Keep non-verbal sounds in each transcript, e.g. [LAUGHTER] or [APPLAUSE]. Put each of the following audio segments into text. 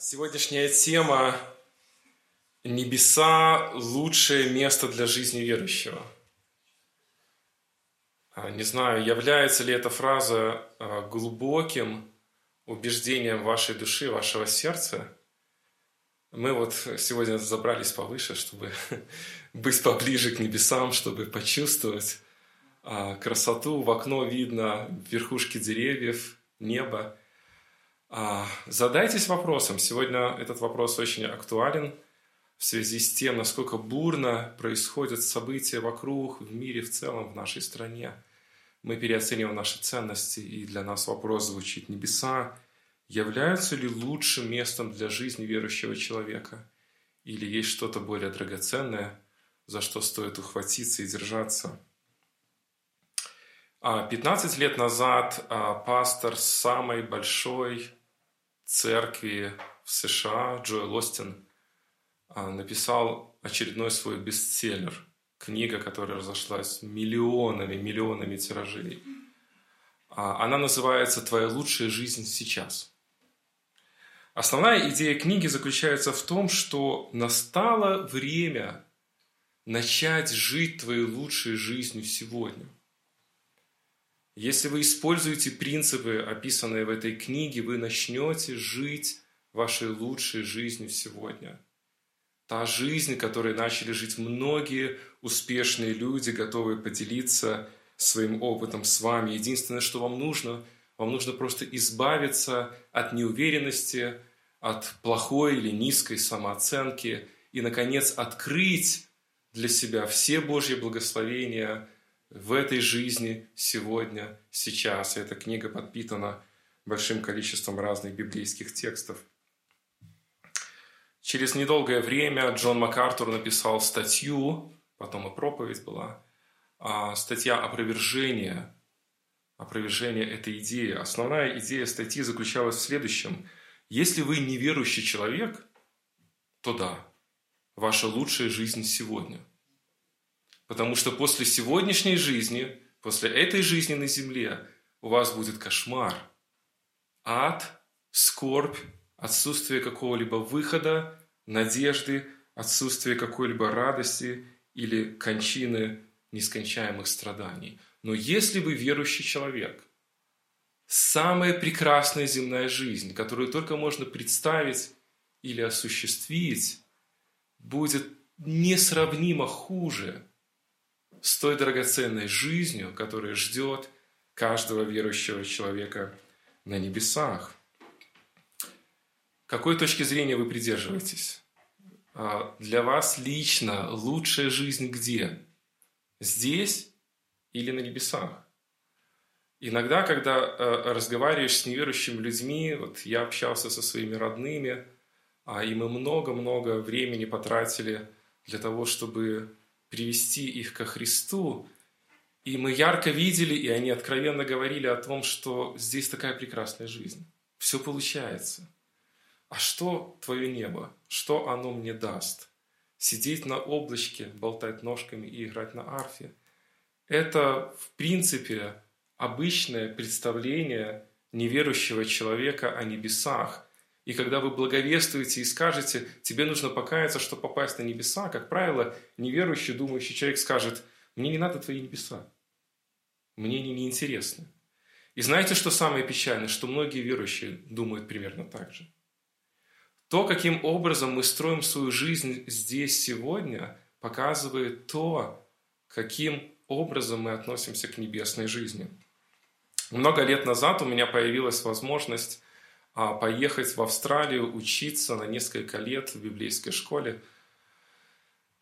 Сегодняшняя тема «Небеса – лучшее место для жизни верующего». А, не знаю, является ли эта фраза а, глубоким убеждением вашей души, вашего сердца. Мы вот сегодня забрались повыше, чтобы [LAUGHS] быть поближе к небесам, чтобы почувствовать а, красоту. В окно видно верхушки деревьев, небо – задайтесь вопросом. Сегодня этот вопрос очень актуален в связи с тем, насколько бурно происходят события вокруг, в мире в целом, в нашей стране. Мы переоцениваем наши ценности, и для нас вопрос звучит «Небеса являются ли лучшим местом для жизни верующего человека? Или есть что-то более драгоценное, за что стоит ухватиться и держаться?» 15 а, лет назад а, пастор самой большой церкви в США Джоэл Остин а, написал очередной свой бестселлер. Книга, которая разошлась миллионами, миллионами тиражей. А, она называется «Твоя лучшая жизнь сейчас». Основная идея книги заключается в том, что настало время начать жить твоей лучшей жизнью сегодня – если вы используете принципы, описанные в этой книге, вы начнете жить вашей лучшей жизнью сегодня. Та жизнь, которой начали жить многие успешные люди, готовые поделиться своим опытом с вами. Единственное, что вам нужно, вам нужно просто избавиться от неуверенности, от плохой или низкой самооценки и, наконец, открыть для себя все Божьи благословения – в этой жизни сегодня, сейчас. И эта книга подпитана большим количеством разных библейских текстов. Через недолгое время Джон МакАртур написал статью, потом и проповедь была, а статья опровержения, опровержения этой идеи. Основная идея статьи заключалась в следующем. Если вы неверующий человек, то да, ваша лучшая жизнь сегодня – Потому что после сегодняшней жизни, после этой жизни на земле, у вас будет кошмар, ад, скорбь, отсутствие какого-либо выхода, надежды, отсутствие какой-либо радости или кончины нескончаемых страданий. Но если вы верующий человек, самая прекрасная земная жизнь, которую только можно представить или осуществить, будет несравнимо хуже, с той драгоценной жизнью, которая ждет каждого верующего человека на небесах. Какой точки зрения вы придерживаетесь? А, для вас лично лучшая жизнь где? Здесь или на небесах? Иногда, когда э, разговариваешь с неверующими людьми, вот я общался со своими родными, а, и мы много-много времени потратили для того, чтобы привести их ко Христу. И мы ярко видели, и они откровенно говорили о том, что здесь такая прекрасная жизнь. Все получается. А что твое небо? Что оно мне даст? Сидеть на облачке, болтать ножками и играть на арфе. Это, в принципе, обычное представление неверующего человека о небесах – и когда вы благовествуете и скажете, тебе нужно покаяться, чтобы попасть на небеса, как правило, неверующий, думающий человек скажет, мне не надо твои небеса, мне они не интересны. И знаете, что самое печальное? Что многие верующие думают примерно так же. То, каким образом мы строим свою жизнь здесь сегодня, показывает то, каким образом мы относимся к небесной жизни. Много лет назад у меня появилась возможность поехать в Австралию учиться на несколько лет в библейской школе.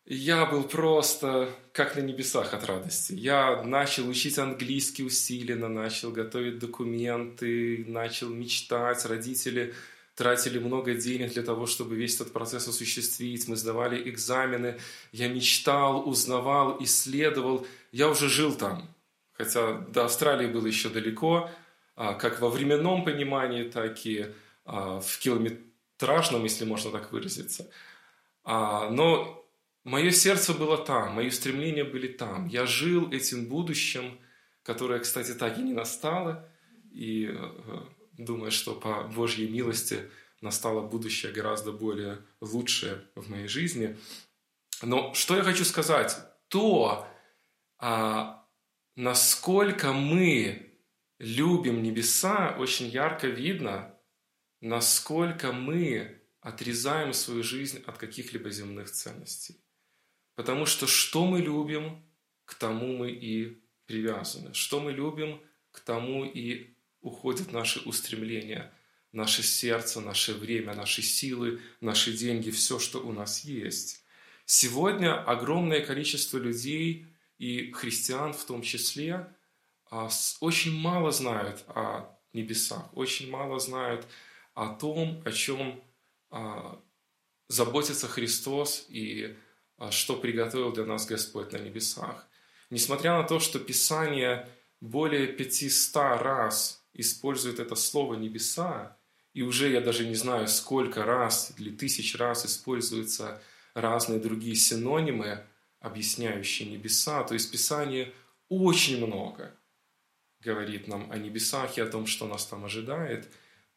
Я был просто как на небесах от радости. Я начал учить английский усиленно, начал готовить документы, начал мечтать. Родители тратили много денег для того, чтобы весь этот процесс осуществить. Мы сдавали экзамены. Я мечтал, узнавал, исследовал. Я уже жил там. Хотя до Австралии было еще далеко, а, как во временном понимании, так и а, в километражном, если можно так выразиться. А, но мое сердце было там, мои стремления были там. Я жил этим будущим, которое, кстати, так и не настало. И э, думаю, что по Божьей милости настало будущее гораздо более лучшее в моей жизни. Но что я хочу сказать? То, а, насколько мы любим небеса, очень ярко видно, насколько мы отрезаем свою жизнь от каких-либо земных ценностей. Потому что что мы любим, к тому мы и привязаны. Что мы любим, к тому и уходят наши устремления, наше сердце, наше время, наши силы, наши деньги, все, что у нас есть. Сегодня огромное количество людей и христиан в том числе очень мало знают о небесах, очень мало знают о том, о чем а, заботится Христос и а, что приготовил для нас Господь на небесах. Несмотря на то, что Писание более 500 раз использует это слово «небеса», и уже я даже не знаю, сколько раз или тысяч раз используются разные другие синонимы, объясняющие небеса. То есть Писание очень много говорит нам о небесах и о том, что нас там ожидает.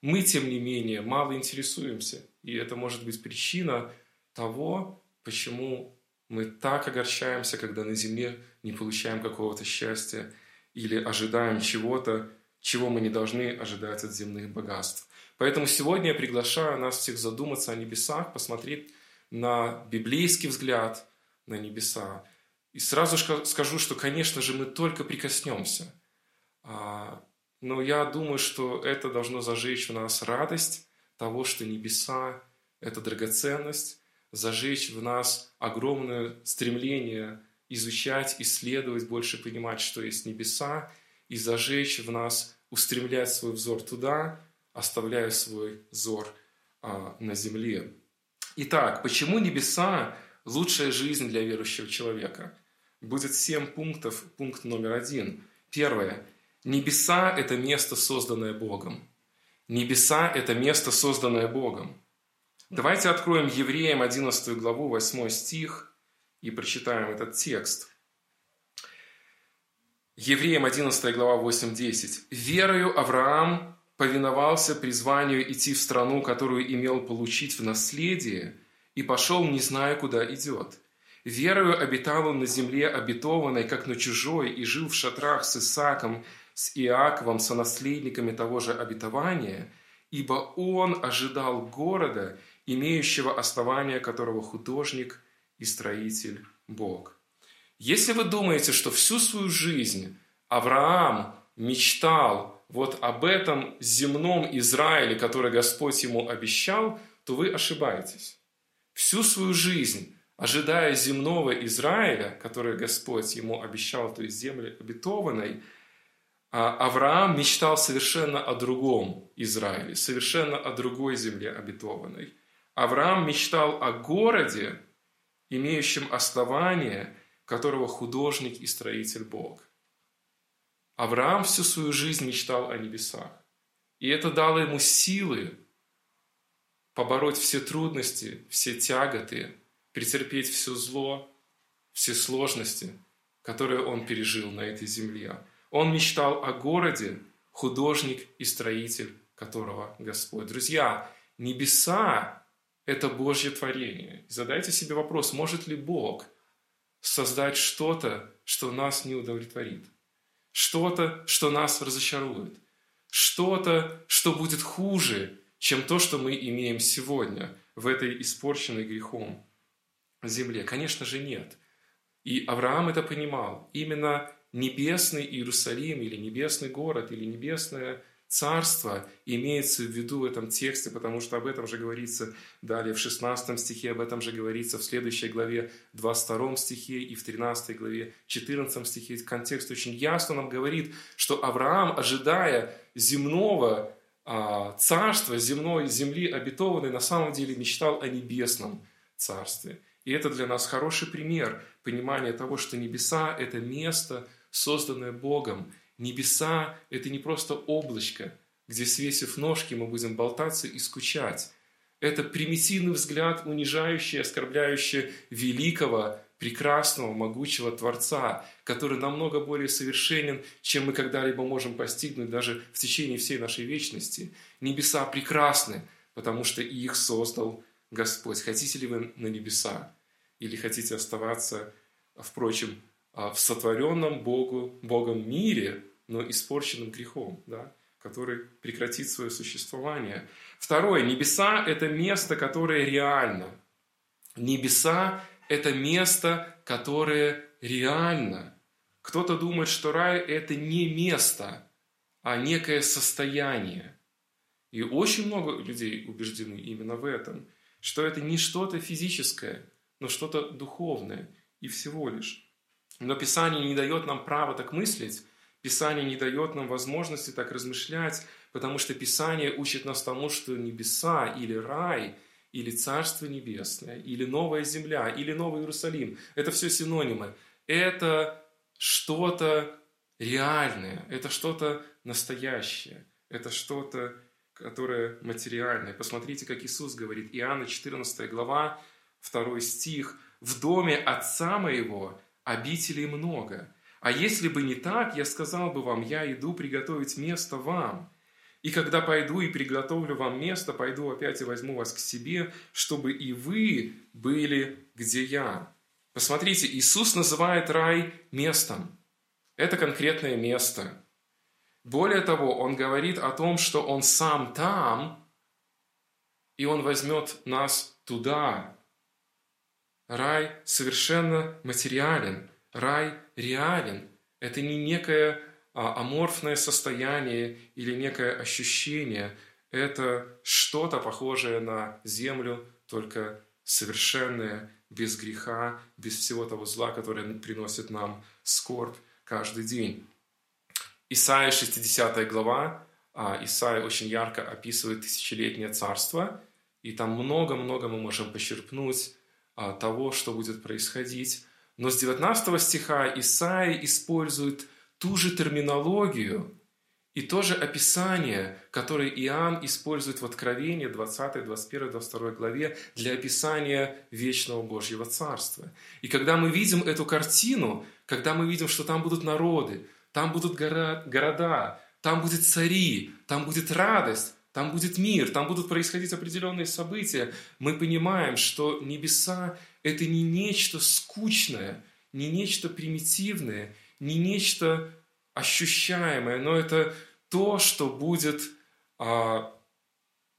Мы, тем не менее, мало интересуемся. И это может быть причина того, почему мы так огорчаемся, когда на земле не получаем какого-то счастья или ожидаем чего-то, чего мы не должны ожидать от земных богатств. Поэтому сегодня я приглашаю нас всех задуматься о небесах, посмотреть на библейский взгляд на небеса. И сразу скажу, что, конечно же, мы только прикоснемся. А, но я думаю, что это должно зажечь в нас радость того, что небеса – это драгоценность, зажечь в нас огромное стремление изучать, исследовать, больше понимать, что есть небеса, и зажечь в нас, устремлять свой взор туда, оставляя свой взор а, на земле. Итак, почему небеса – лучшая жизнь для верующего человека? Будет семь пунктов. Пункт номер один. Первое. Небеса – это место, созданное Богом. Небеса – это место, созданное Богом. Давайте откроем Евреям 11 главу, 8 стих и прочитаем этот текст. Евреям 11 глава 8-10. «Верою Авраам повиновался призванию идти в страну, которую имел получить в наследие, и пошел, не зная, куда идет. Верою обитал он на земле обетованной, как на чужой, и жил в шатрах с Исааком, с Иаковом, сонаследниками того же обетования, ибо он ожидал города, имеющего основание которого художник и строитель Бог. Если вы думаете, что всю свою жизнь Авраам мечтал вот об этом земном Израиле, который Господь ему обещал, то вы ошибаетесь. Всю свою жизнь, ожидая земного Израиля, который Господь ему обещал, то есть земли обетованной, Авраам мечтал совершенно о другом Израиле, совершенно о другой земле обетованной. Авраам мечтал о городе, имеющем основание, которого художник и строитель Бог. Авраам всю свою жизнь мечтал о небесах. И это дало ему силы побороть все трудности, все тяготы, претерпеть все зло, все сложности, которые он пережил на этой земле. Он мечтал о городе, художник и строитель которого Господь. Друзья, небеса – это Божье творение. задайте себе вопрос, может ли Бог создать что-то, что нас не удовлетворит? что-то, что нас разочарует, что-то, что будет хуже, чем то, что мы имеем сегодня в этой испорченной грехом земле? Конечно же, нет. И Авраам это понимал. Именно небесный Иерусалим или небесный город или небесная царство имеется в виду в этом тексте, потому что об этом же говорится далее в 16 стихе, об этом же говорится в следующей главе 22 стихе и в 13 главе 14 стихе. Контекст очень ясно нам говорит, что Авраам, ожидая земного а, царства, земной земли обетованной, на самом деле мечтал о небесном царстве. И это для нас хороший пример понимания того, что небеса – это место, созданное Богом, Небеса – это не просто облачко, где, свесив ножки, мы будем болтаться и скучать. Это примитивный взгляд, унижающий, оскорбляющий великого, прекрасного, могучего Творца, который намного более совершенен, чем мы когда-либо можем постигнуть даже в течение всей нашей вечности. Небеса прекрасны, потому что их создал Господь. Хотите ли вы на небеса? Или хотите оставаться, впрочем, в сотворенном Богу, Богом мире, но испорченным грехом, да, который прекратит свое существование. Второе. Небеса – это место, которое реально. Небеса – это место, которое реально. Кто-то думает, что рай – это не место, а некое состояние. И очень много людей убеждены именно в этом, что это не что-то физическое, но что-то духовное и всего лишь. Но Писание не дает нам права так мыслить, Писание не дает нам возможности так размышлять, потому что Писание учит нас тому, что небеса или рай, или Царство Небесное, или Новая Земля, или Новый Иерусалим – это все синонимы. Это что-то реальное, это что-то настоящее, это что-то, которое материальное. Посмотрите, как Иисус говорит, Иоанна 14 глава, 2 стих, «В доме Отца Моего обителей много. А если бы не так, я сказал бы вам, я иду приготовить место вам. И когда пойду и приготовлю вам место, пойду опять и возьму вас к себе, чтобы и вы были, где я». Посмотрите, Иисус называет рай местом. Это конкретное место. Более того, Он говорит о том, что Он сам там, и Он возьмет нас туда, Рай совершенно материален, рай реален. Это не некое а, аморфное состояние или некое ощущение. Это что-то похожее на землю, только совершенное, без греха, без всего того зла, которое приносит нам скорбь каждый день. Исайя 60 глава, а, Исайя очень ярко описывает тысячелетнее царство, и там много-много мы можем почерпнуть того, что будет происходить. Но с 19 стиха Исаия использует ту же терминологию и то же описание, которое Иоанн использует в Откровении 20, 21, 22 главе для описания вечного Божьего Царства. И когда мы видим эту картину, когда мы видим, что там будут народы, там будут города, там будет цари, там будет радость, там будет мир, там будут происходить определенные события. Мы понимаем, что небеса – это не нечто скучное, не нечто примитивное, не нечто ощущаемое, но это то, что будет а,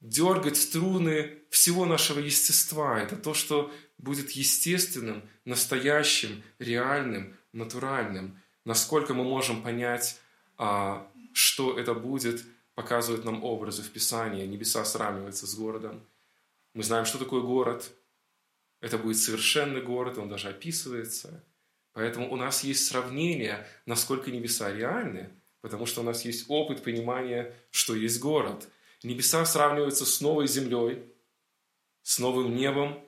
дергать струны всего нашего естества. Это то, что будет естественным, настоящим, реальным, натуральным. Насколько мы можем понять, а, что это будет – показывают нам образы в Писании. Небеса сравниваются с городом. Мы знаем, что такое город. Это будет совершенный город, он даже описывается. Поэтому у нас есть сравнение, насколько небеса реальны, потому что у нас есть опыт понимания, что есть город. Небеса сравниваются с новой землей, с новым небом,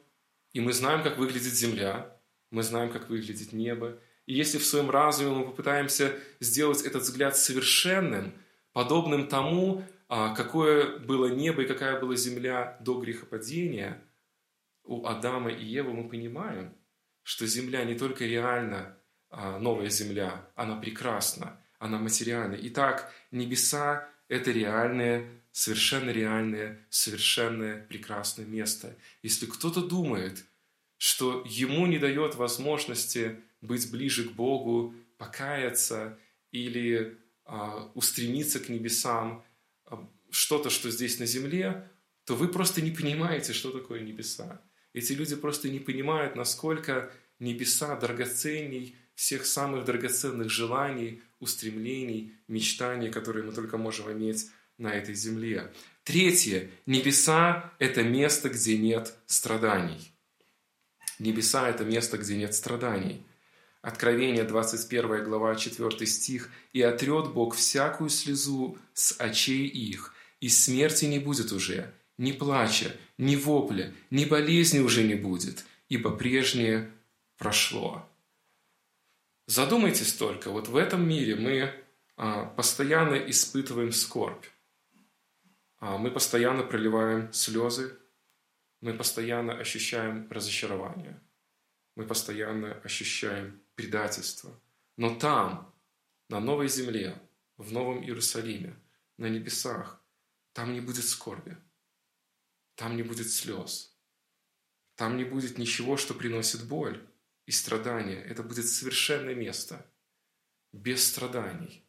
и мы знаем, как выглядит земля, мы знаем, как выглядит небо. И если в своем разуме мы попытаемся сделать этот взгляд совершенным – подобным тому, а, какое было небо и какая была земля до грехопадения, у Адама и Евы мы понимаем, что земля не только реально а, новая земля, она прекрасна, она материальна. Итак, небеса – это реальное, совершенно реальное, совершенное прекрасное место. Если кто-то думает, что ему не дает возможности быть ближе к Богу, покаяться или устремиться к небесам, а, что-то, что здесь на земле, то вы просто не понимаете, что такое небеса. Эти люди просто не понимают, насколько небеса драгоценней всех самых драгоценных желаний, устремлений, мечтаний, которые мы только можем иметь на этой земле. Третье. Небеса – это место, где нет страданий. Небеса – это место, где нет страданий. Откровение, 21 глава, 4 стих. «И отрет Бог всякую слезу с очей их, и смерти не будет уже, ни плача, ни вопля, ни болезни уже не будет, ибо прежнее прошло». Задумайтесь только, вот в этом мире мы а, постоянно испытываем скорбь, а, мы постоянно проливаем слезы, мы постоянно ощущаем разочарование, мы постоянно ощущаем предательство. Но там, на новой земле, в Новом Иерусалиме, на небесах, там не будет скорби. там не будет слез. Там не будет ничего, что приносит боль и страдания. Это будет совершенное место, без страданий.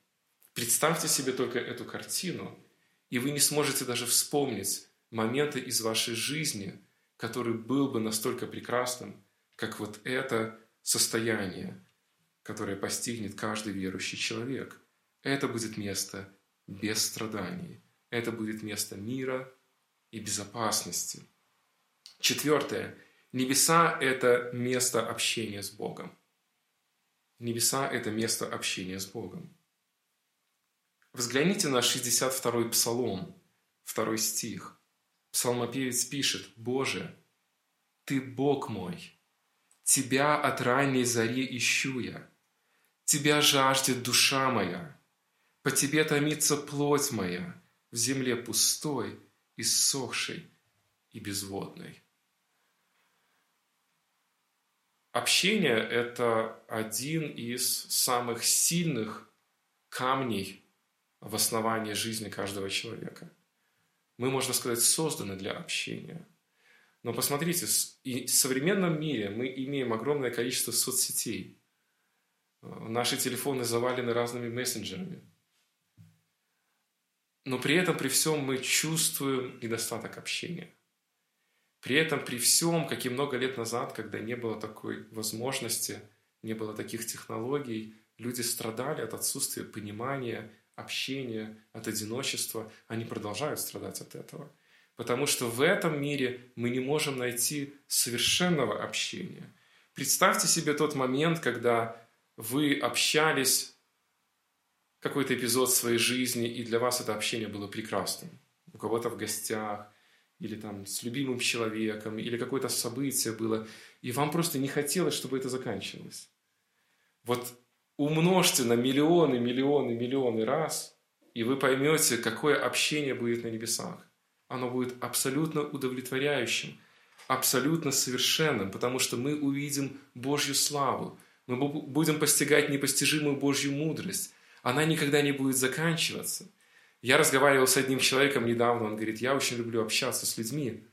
Представьте себе только эту картину, и вы не сможете даже вспомнить моменты из вашей жизни, который был бы настолько прекрасным, как вот это состояние, которое постигнет каждый верующий человек. Это будет место без страданий. Это будет место мира и безопасности. Четвертое. Небеса – это место общения с Богом. Небеса – это место общения с Богом. Взгляните на 62-й псалом, второй стих. Псалмопевец пишет, «Боже, Ты Бог мой, Тебя от ранней зари ищу я, Тебя жаждет душа моя, по Тебе томится плоть моя в земле пустой, иссохшей и безводной». Общение – это один из самых сильных камней в основании жизни каждого человека. Мы, можно сказать, созданы для общения. Но посмотрите, в современном мире мы имеем огромное количество соцсетей. Наши телефоны завалены разными мессенджерами. Но при этом, при всем, мы чувствуем недостаток общения. При этом, при всем, как и много лет назад, когда не было такой возможности, не было таких технологий, люди страдали от отсутствия понимания, общения, от одиночества. Они продолжают страдать от этого. Потому что в этом мире мы не можем найти совершенного общения. Представьте себе тот момент, когда вы общались, какой-то эпизод своей жизни, и для вас это общение было прекрасным. У кого-то в гостях, или там с любимым человеком, или какое-то событие было, и вам просто не хотелось, чтобы это заканчивалось. Вот умножьте на миллионы, миллионы, миллионы раз, и вы поймете, какое общение будет на небесах. Оно будет абсолютно удовлетворяющим, абсолютно совершенным, потому что мы увидим Божью славу, мы будем постигать непостижимую Божью мудрость. Она никогда не будет заканчиваться. Я разговаривал с одним человеком недавно, он говорит, я очень люблю общаться с людьми,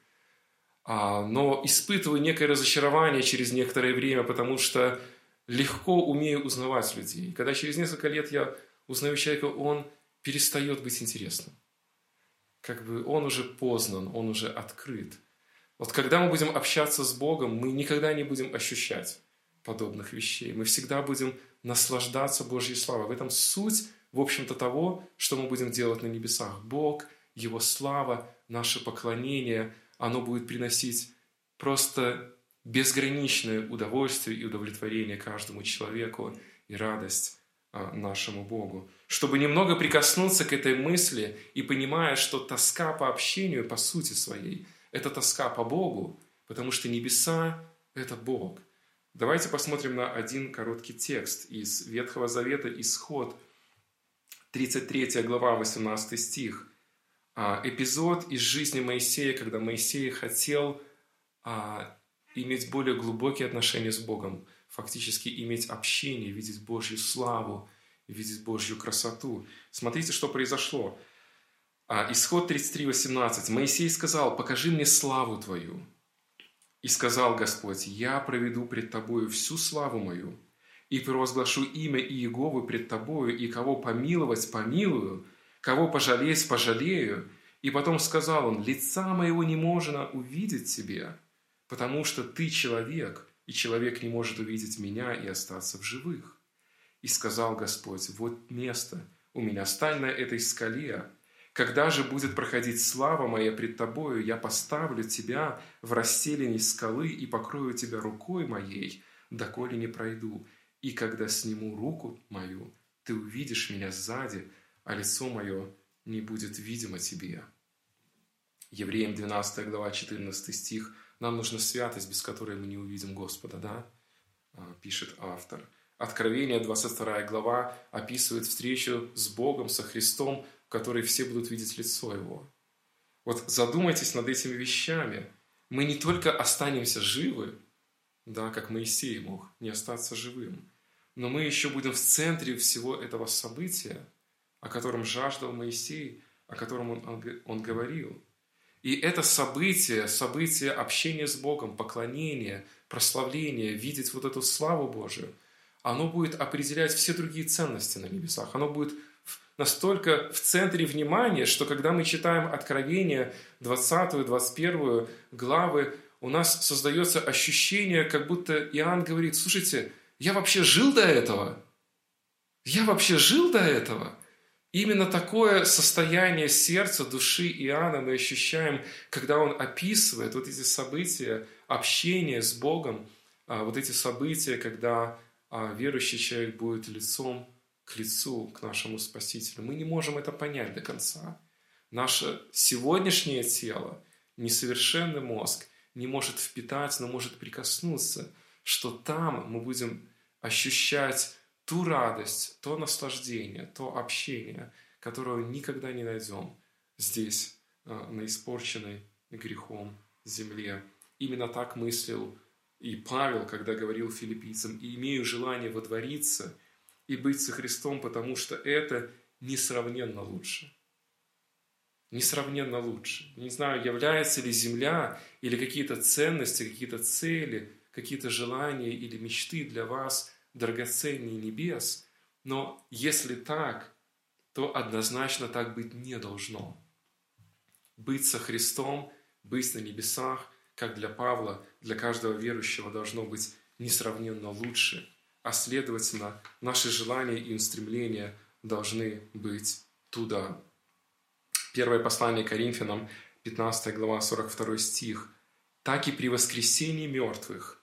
а, но испытываю некое разочарование через некоторое время, потому что легко умею узнавать людей. Когда через несколько лет я узнаю человека, он перестает быть интересным. Как бы он уже познан, он уже открыт. Вот когда мы будем общаться с Богом, мы никогда не будем ощущать подобных вещей. Мы всегда будем наслаждаться Божьей славой. В этом суть в общем-то, того, что мы будем делать на небесах. Бог, Его слава, наше поклонение, оно будет приносить просто безграничное удовольствие и удовлетворение каждому человеку и радость а, нашему Богу. Чтобы немного прикоснуться к этой мысли и понимая, что тоска по общению по сути своей – это тоска по Богу, потому что небеса – это Бог. Давайте посмотрим на один короткий текст из Ветхого Завета, Исход – 33 глава, 18 стих. А, эпизод из жизни Моисея, когда Моисей хотел а, иметь более глубокие отношения с Богом, фактически иметь общение, видеть Божью славу, видеть Божью красоту. Смотрите, что произошло. А, исход 33.18. Моисей сказал, покажи мне славу Твою. И сказал Господь, я проведу пред Тобою всю славу мою, и провозглашу имя Иеговы пред тобою, и кого помиловать помилую, кого пожалеть пожалею». И потом сказал он, «Лица моего не можно увидеть тебе, потому что ты человек, и человек не может увидеть меня и остаться в живых». И сказал Господь, «Вот место, у меня стань на этой скале, когда же будет проходить слава моя пред тобою, я поставлю тебя в расселении скалы и покрою тебя рукой моей, доколе не пройду, и когда сниму руку мою, ты увидишь меня сзади, а лицо мое не будет видимо тебе». Евреям 12 глава 14 стих. Нам нужна святость, без которой мы не увидим Господа, да? А, пишет автор. Откровение 22 глава описывает встречу с Богом, со Христом, в которой все будут видеть лицо Его. Вот задумайтесь над этими вещами. Мы не только останемся живы, да, как Моисей мог не остаться живым, но мы еще будем в центре всего этого события, о котором жаждал Моисей, о котором он, он, он говорил. И это событие, событие общения с Богом, поклонения, прославления, видеть вот эту славу Божию, оно будет определять все другие ценности на небесах. Оно будет настолько в центре внимания, что когда мы читаем Откровение 20, 21 главы, у нас создается ощущение, как будто Иоанн говорит, слушайте, я вообще жил до этого? Я вообще жил до этого? Именно такое состояние сердца, души Иоанна мы ощущаем, когда он описывает вот эти события общения с Богом, а, вот эти события, когда а, верующий человек будет лицом к лицу, к нашему Спасителю. Мы не можем это понять до конца. Наше сегодняшнее тело, несовершенный мозг не может впитать, но может прикоснуться, что там мы будем ощущать ту радость, то наслаждение, то общение, которого никогда не найдем здесь, а, на испорченной грехом земле. Именно так мыслил и Павел, когда говорил филиппийцам, «И имею желание водвориться и быть со Христом, потому что это несравненно лучше». Несравненно лучше. Не знаю, является ли земля или какие-то ценности, какие-то цели, какие-то желания или мечты для вас драгоценнее небес, но если так, то однозначно так быть не должно. Быть со Христом, быть на небесах, как для Павла, для каждого верующего должно быть несравненно лучше, а следовательно, наши желания и устремления должны быть туда. Первое послание Коринфянам, 15 глава, 42 стих. «Так и при воскресении мертвых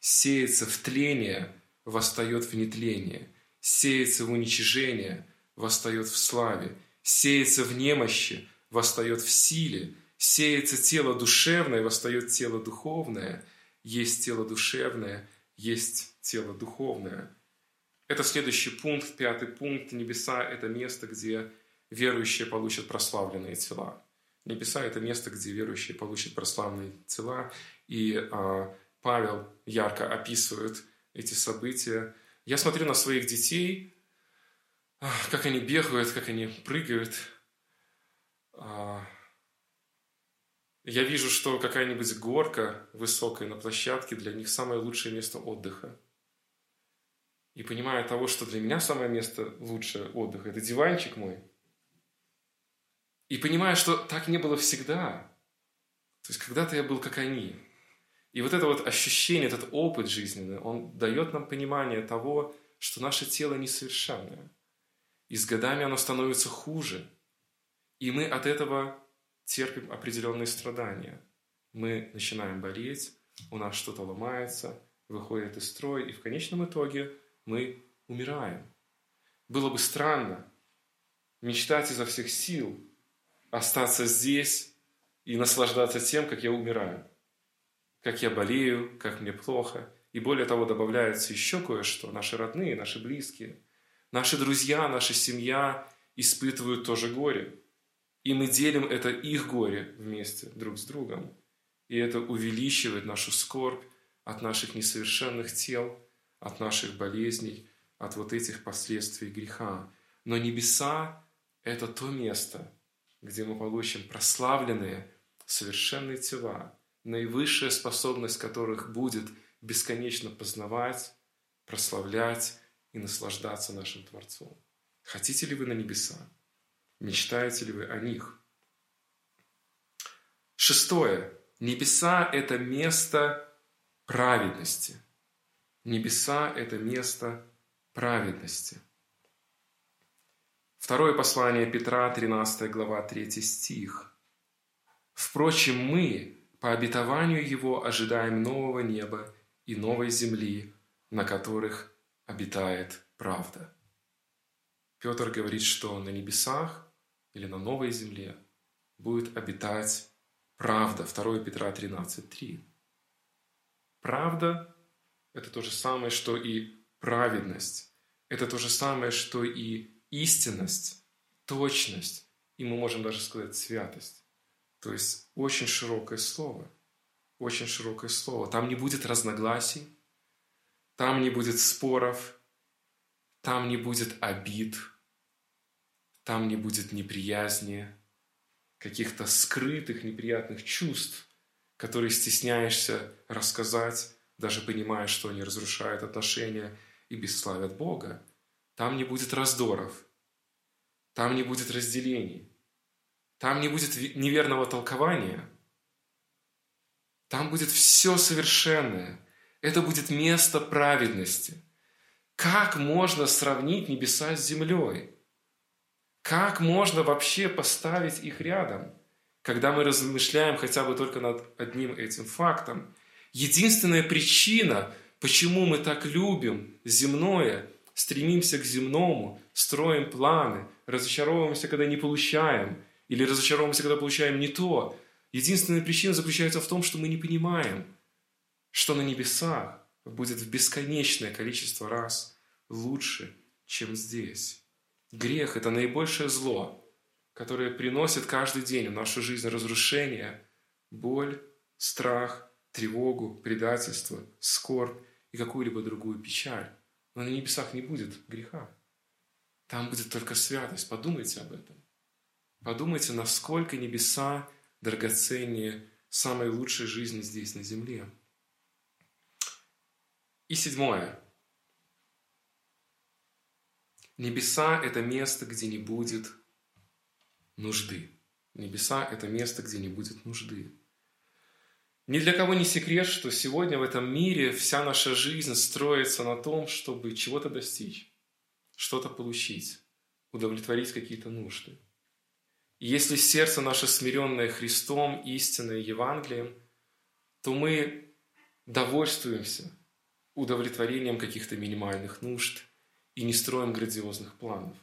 сеется в тление, восстает в нетление, сеется в уничижение, восстает в славе, сеется в немощи, восстает в силе, сеется тело душевное, восстает тело духовное, есть тело душевное, есть тело духовное. Это следующий пункт, пятый пункт. Небеса – это место, где верующие получат прославленные тела. Небеса – это место, где верующие получат прославленные тела. И а, Павел ярко описывает эти события. Я смотрю на своих детей, как они бегают, как они прыгают. А, я вижу, что какая-нибудь горка высокая на площадке для них самое лучшее место отдыха. И понимая того, что для меня самое место лучшее отдыха – это диванчик мой. И понимая, что так не было всегда. То есть когда-то я был как они – и вот это вот ощущение, этот опыт жизненный, он дает нам понимание того, что наше тело несовершенное. И с годами оно становится хуже. И мы от этого терпим определенные страдания. Мы начинаем болеть, у нас что-то ломается, выходит из строя, и в конечном итоге мы умираем. Было бы странно мечтать изо всех сил остаться здесь и наслаждаться тем, как я умираю как я болею, как мне плохо. И более того, добавляется еще кое-что. Наши родные, наши близкие, наши друзья, наша семья испытывают тоже горе. И мы делим это их горе вместе друг с другом. И это увеличивает нашу скорбь от наших несовершенных тел, от наших болезней, от вот этих последствий греха. Но небеса – это то место, где мы получим прославленные, совершенные тела, наивысшая способность которых будет бесконечно познавать, прославлять и наслаждаться нашим Творцом. Хотите ли вы на небеса? Мечтаете ли вы о них? Шестое. Небеса – это место праведности. Небеса – это место праведности. Второе послание Петра, 13 глава, 3 стих. «Впрочем, мы, по обетованию Его ожидаем нового неба и новой земли, на которых обитает правда. Петр говорит, что на небесах или на новой земле будет обитать правда. 2 Петра 13.3. Правда – это то же самое, что и праведность. Это то же самое, что и истинность, точность, и мы можем даже сказать святость. То есть очень широкое слово. Очень широкое слово. Там не будет разногласий, там не будет споров, там не будет обид, там не будет неприязни, каких-то скрытых неприятных чувств, которые стесняешься рассказать, даже понимая, что они разрушают отношения и бесславят Бога. Там не будет раздоров, там не будет разделений, там не будет неверного толкования, там будет все совершенное. Это будет место праведности. Как можно сравнить небеса с землей? Как можно вообще поставить их рядом, когда мы размышляем хотя бы только над одним этим фактом? Единственная причина, почему мы так любим земное, стремимся к земному, строим планы, разочаровываемся, когда не получаем, или разочаровываемся, когда получаем не то. Единственная причина заключается в том, что мы не понимаем, что на небесах будет в бесконечное количество раз лучше, чем здесь. Грех – это наибольшее зло, которое приносит каждый день в нашу жизнь разрушение, боль, страх, тревогу, предательство, скорбь и какую-либо другую печаль. Но на небесах не будет греха. Там будет только святость. Подумайте об этом. Подумайте, насколько небеса драгоценнее самой лучшей жизни здесь, на земле. И седьмое. Небеса – это место, где не будет нужды. Небеса – это место, где не будет нужды. Ни для кого не секрет, что сегодня в этом мире вся наша жизнь строится на том, чтобы чего-то достичь, что-то получить, удовлетворить какие-то нужды. И если сердце наше смиренное Христом, истинное Евангелием, то мы довольствуемся удовлетворением каких-то минимальных нужд, и не строим грандиозных планов.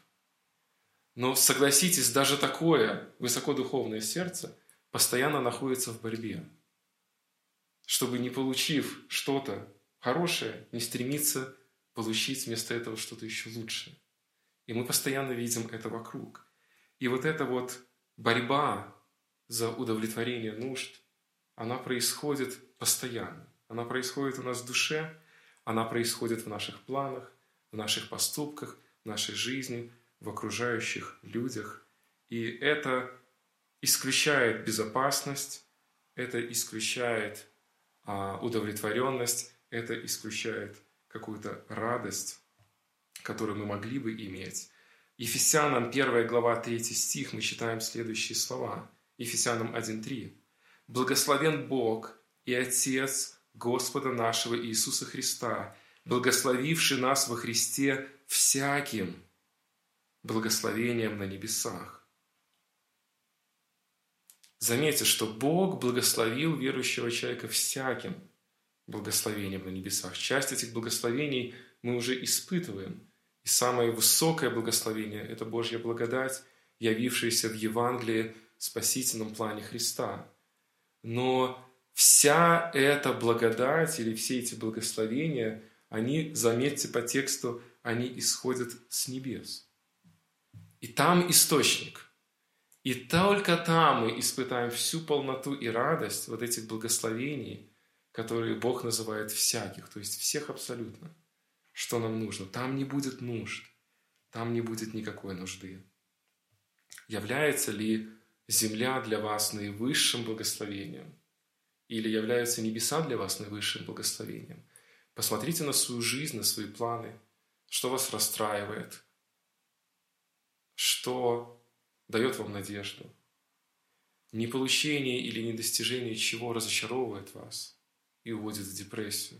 Но согласитесь, даже такое высокодуховное сердце постоянно находится в борьбе, чтобы не получив что-то хорошее, не стремиться получить вместо этого что-то еще лучшее. И мы постоянно видим это вокруг. И вот эта вот борьба за удовлетворение нужд, она происходит постоянно. Она происходит у нас в душе, она происходит в наших планах, в наших поступках, в нашей жизни, в окружающих людях. И это исключает безопасность, это исключает а, удовлетворенность, это исключает какую-то радость, которую мы могли бы иметь. Ефесянам 1 глава 3 стих мы читаем следующие слова. Ефесянам 1.3. «Благословен Бог и Отец Господа нашего Иисуса Христа, благословивший нас во Христе всяким благословением на небесах. Заметьте, что Бог благословил верующего человека всяким благословением на небесах. Часть этих благословений мы уже испытываем. И самое высокое благословение – это Божья благодать, явившаяся в Евангелии спасительном плане Христа. Но вся эта благодать или все эти благословения – они, заметьте по тексту, они исходят с небес. И там источник. И только там мы испытаем всю полноту и радость вот этих благословений, которые Бог называет всяких, то есть всех абсолютно, что нам нужно. Там не будет нужд, там не будет никакой нужды. Является ли земля для вас наивысшим благословением? Или являются небеса для вас наивысшим благословением – Посмотрите на свою жизнь, на свои планы, что вас расстраивает, что дает вам надежду. Не получение или недостижение чего разочаровывает вас и уводит в депрессию.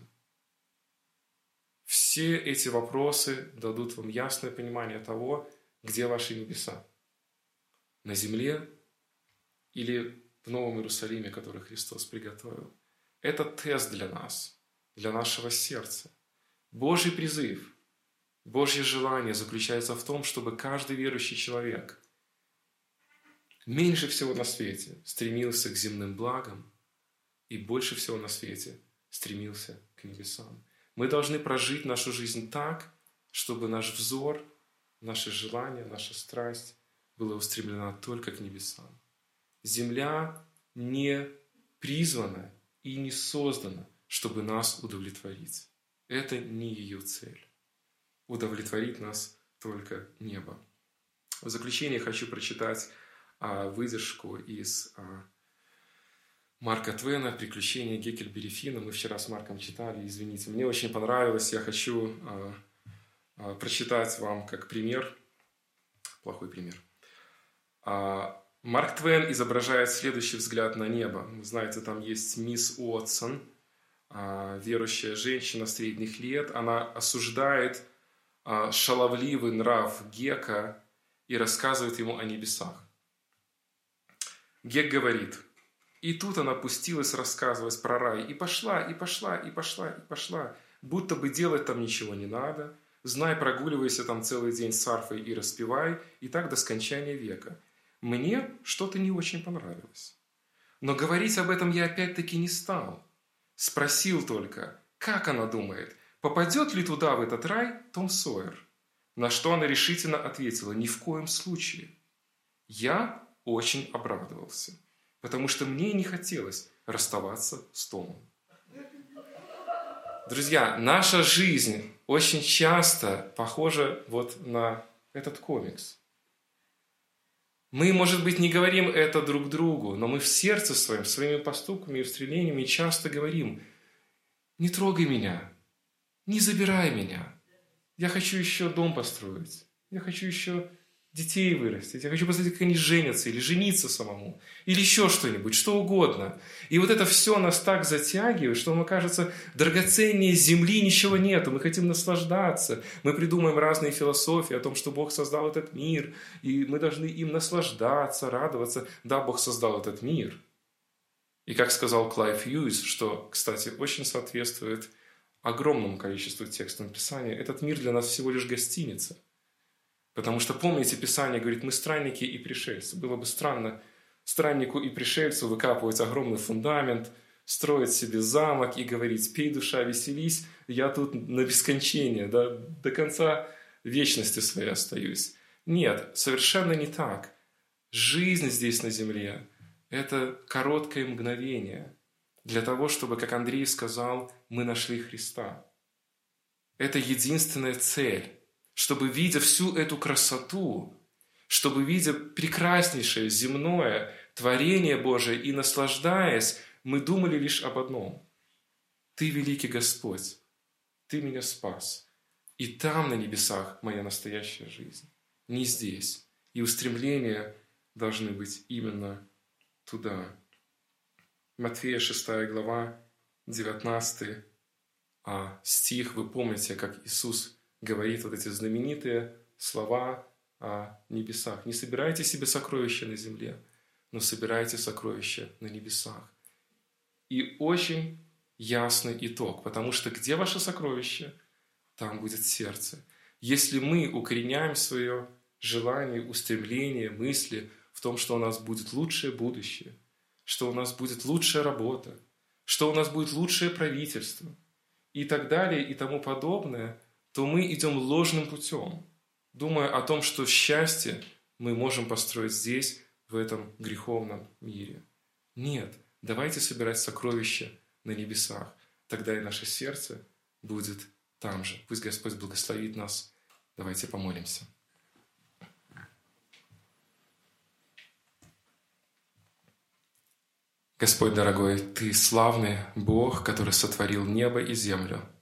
Все эти вопросы дадут вам ясное понимание того, где ваши небеса. На земле или в Новом Иерусалиме, который Христос приготовил. Это тест для нас – для нашего сердца. Божий призыв, Божье желание заключается в том, чтобы каждый верующий человек меньше всего на свете стремился к земным благам и больше всего на свете стремился к небесам. Мы должны прожить нашу жизнь так, чтобы наш взор, наше желание, наша страсть была устремлена только к небесам. Земля не призвана и не создана чтобы нас удовлетворить. Это не ее цель. Удовлетворит нас только небо. В заключение хочу прочитать а, выдержку из а, Марка Твена «Приключения Геккельбери Финна». Мы вчера с Марком читали, извините. Мне очень понравилось, я хочу прочитать вам как пример, плохой пример. Марк Твен изображает следующий взгляд на небо. Вы знаете, там есть мисс Уотсон, верующая женщина средних лет. Она осуждает шаловливый нрав Гека и рассказывает ему о небесах. Гек говорит, и тут она пустилась рассказывать про рай, и пошла, и пошла, и пошла, и пошла, будто бы делать там ничего не надо, знай, прогуливайся там целый день с арфой и распевай, и так до скончания века. Мне что-то не очень понравилось. Но говорить об этом я опять-таки не стал. Спросил только, как она думает, попадет ли туда, в этот рай, Том Сойер? На что она решительно ответила, ни в коем случае. Я очень обрадовался, потому что мне не хотелось расставаться с Томом. Друзья, наша жизнь очень часто похожа вот на этот комикс. Мы, может быть, не говорим это друг другу, но мы в сердце своем, своими поступками и устремлениями часто говорим, не трогай меня, не забирай меня. Я хочу еще дом построить. Я хочу еще детей вырастить, я хочу посмотреть, как они женятся, или жениться самому, или еще что-нибудь, что угодно. И вот это все нас так затягивает, что нам кажется, драгоценнее земли ничего нету, мы хотим наслаждаться, мы придумаем разные философии о том, что Бог создал этот мир, и мы должны им наслаждаться, радоваться. Да, Бог создал этот мир. И как сказал Клайв Юис, что, кстати, очень соответствует огромному количеству текстов Писания, этот мир для нас всего лишь гостиница – Потому что, помните, Писание говорит, мы странники и пришельцы. Было бы странно страннику и пришельцу выкапывать огромный фундамент, строить себе замок и говорить, пей, душа, веселись, я тут на бескончение, да, до конца вечности своей остаюсь. Нет, совершенно не так. Жизнь здесь на земле – это короткое мгновение для того, чтобы, как Андрей сказал, мы нашли Христа. Это единственная цель чтобы, видя всю эту красоту, чтобы, видя прекраснейшее земное творение Божие и наслаждаясь, мы думали лишь об одном. Ты великий Господь, Ты меня спас. И там, на небесах, моя настоящая жизнь. Не здесь. И устремления должны быть именно туда. Матфея 6 глава, 19 а стих. Вы помните, как Иисус говорит вот эти знаменитые слова о небесах. Не собирайте себе сокровища на земле, но собирайте сокровища на небесах. И очень ясный итог, потому что где ваше сокровище, там будет сердце. Если мы укореняем свое желание, устремление, мысли в том, что у нас будет лучшее будущее, что у нас будет лучшая работа, что у нас будет лучшее правительство и так далее и тому подобное – то мы идем ложным путем, думая о том, что счастье мы можем построить здесь, в этом греховном мире. Нет, давайте собирать сокровища на небесах. Тогда и наше сердце будет там же. Пусть Господь благословит нас. Давайте помолимся. Господь дорогой, Ты славный Бог, который сотворил небо и землю –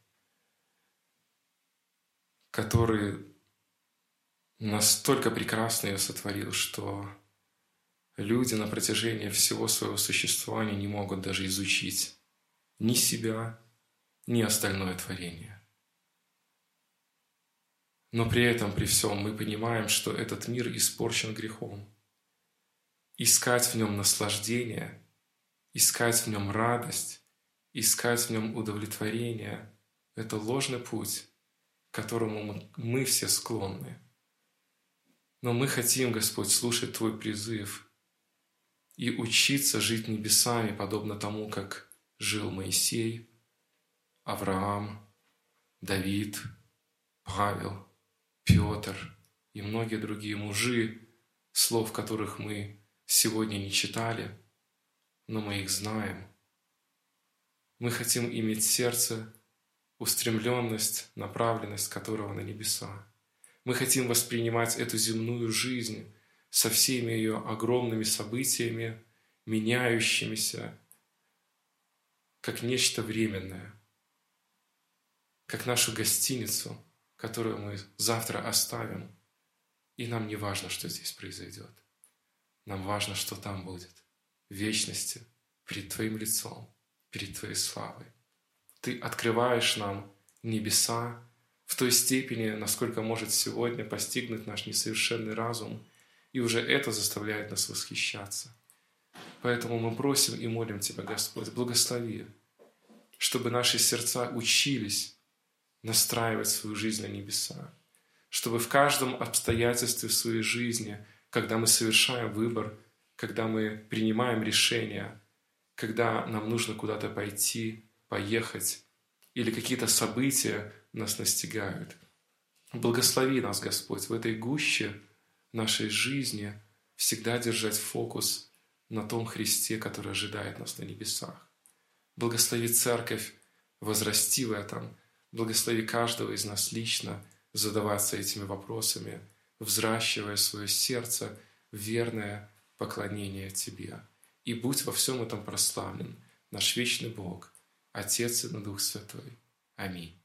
который настолько прекрасно ее сотворил, что люди на протяжении всего своего существования не могут даже изучить ни себя, ни остальное творение. Но при этом, при всем, мы понимаем, что этот мир испорчен грехом. Искать в нем наслаждение, искать в нем радость, искать в нем удовлетворение – это ложный путь, к которому мы все склонны. Но мы хотим, Господь, слушать Твой призыв и учиться жить небесами, подобно тому, как жил Моисей, Авраам, Давид, Павел, Петр и многие другие мужи, слов которых мы сегодня не читали, но мы их знаем. Мы хотим иметь сердце устремленность, направленность которого на небеса. Мы хотим воспринимать эту земную жизнь со всеми ее огромными событиями, меняющимися, как нечто временное, как нашу гостиницу, которую мы завтра оставим, и нам не важно, что здесь произойдет. Нам важно, что там будет, в вечности, перед Твоим лицом, перед Твоей славой. Ты открываешь нам небеса в той степени, насколько может сегодня постигнуть наш несовершенный разум, и уже это заставляет нас восхищаться. Поэтому мы просим и молим Тебя, Господь, благослови, чтобы наши сердца учились настраивать свою жизнь на небеса, чтобы в каждом обстоятельстве своей жизни, когда мы совершаем выбор, когда мы принимаем решение, когда нам нужно куда-то пойти, поехать, или какие-то события нас настигают. Благослови нас, Господь, в этой гуще нашей жизни всегда держать фокус на том Христе, который ожидает нас на небесах. Благослови Церковь, возрасти в этом. Благослови каждого из нас лично задаваться этими вопросами, взращивая свое сердце в верное поклонение Тебе. И будь во всем этом прославлен наш вечный Бог, Отец и Дух Святой. Аминь.